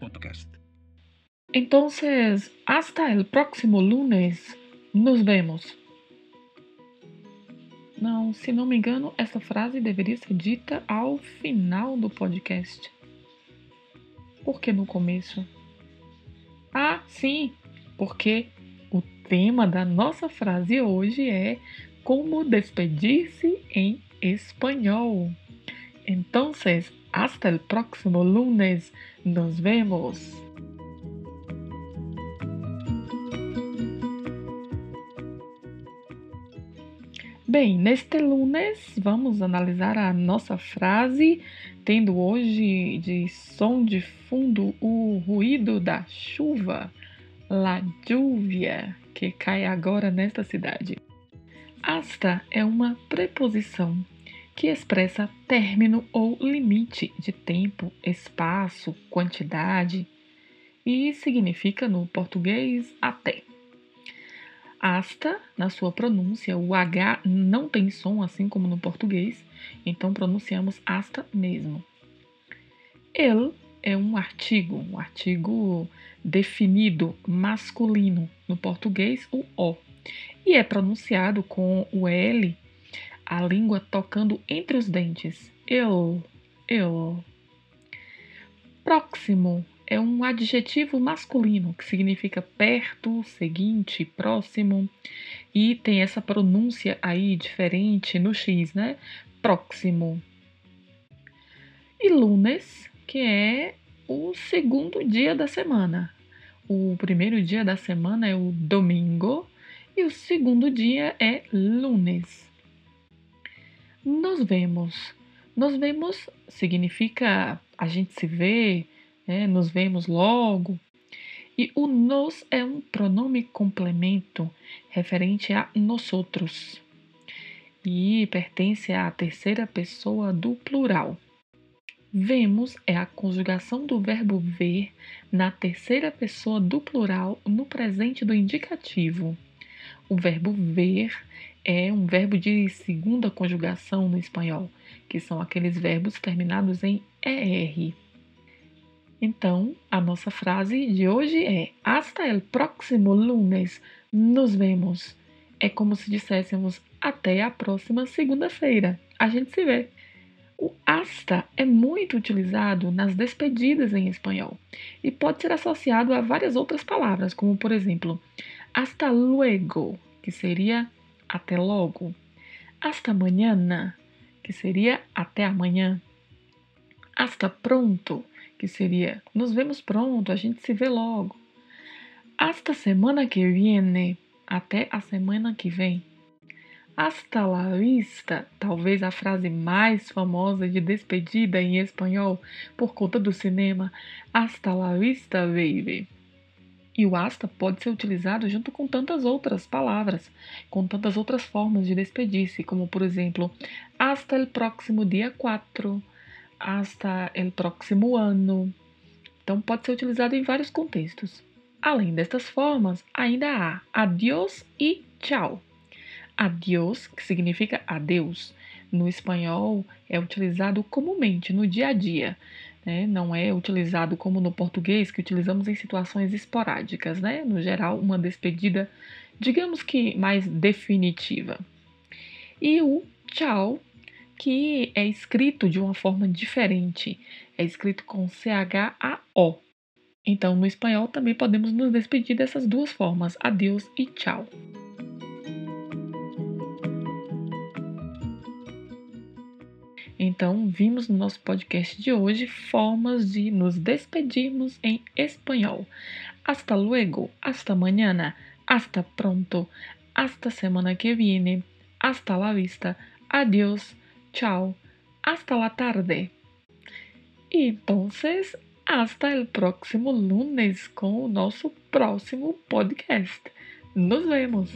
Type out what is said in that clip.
Podcast. Entonces, hasta el próximo lunes. Nos vemos. Não, se não me engano, essa frase deveria ser dita ao final do podcast. Por que no começo? Ah, sim, porque o tema da nossa frase hoje é como despedir-se em espanhol. Entonces, hasta el próximo lunes. Nos vemos. Bem, neste lunes vamos analisar a nossa frase, tendo hoje de som de fundo o ruído da chuva, la lluvia, que cai agora nesta cidade. Hasta é uma preposição que expressa término ou limite de tempo, espaço, quantidade e significa no português até. Hasta, na sua pronúncia, o H não tem som, assim como no português, então pronunciamos hasta mesmo. El é um artigo, um artigo definido masculino, no português o O, e é pronunciado com o L a língua tocando entre os dentes. Eu, eu. Próximo é um adjetivo masculino que significa perto, seguinte, próximo e tem essa pronúncia aí diferente no X, né? Próximo. E lunes, que é o segundo dia da semana. O primeiro dia da semana é o domingo e o segundo dia é lunes nos vemos. Nos vemos significa a gente se vê, né? nos vemos logo. E o nos é um pronome complemento referente a nós outros e pertence à terceira pessoa do plural. Vemos é a conjugação do verbo ver na terceira pessoa do plural no presente do indicativo. O verbo ver é um verbo de segunda conjugação no espanhol, que são aqueles verbos terminados em ER. Então, a nossa frase de hoje é: Hasta el próximo lunes nos vemos. É como se disséssemos até a próxima segunda-feira. A gente se vê. O hasta é muito utilizado nas despedidas em espanhol e pode ser associado a várias outras palavras, como por exemplo, hasta luego, que seria até logo. Hasta mañana, que seria até amanhã. Hasta pronto, que seria nos vemos pronto, a gente se vê logo. Hasta semana que viene, até a semana que vem. Hasta la vista, talvez a frase mais famosa de despedida em espanhol por conta do cinema. Hasta la vista, baby. E o hasta pode ser utilizado junto com tantas outras palavras, com tantas outras formas de despedir-se, como por exemplo, hasta el próximo dia 4, hasta el próximo ano. Então pode ser utilizado em vários contextos. Além destas formas, ainda há adiós e tchau. Adiós, que significa adeus, no espanhol é utilizado comumente no dia a dia, né? não é utilizado como no português, que utilizamos em situações esporádicas, né? no geral, uma despedida, digamos que mais definitiva. E o tchau, que é escrito de uma forma diferente, é escrito com C-H-A-O. Então, no espanhol também podemos nos despedir dessas duas formas, adeus e tchau. Então, vimos no nosso podcast de hoje formas de nos despedirmos em espanhol. Hasta luego, hasta mañana, hasta pronto, hasta semana que viene, hasta la vista, adiós, chao, hasta la tarde. E então, hasta el próximo lunes com o nosso próximo podcast. Nos vemos!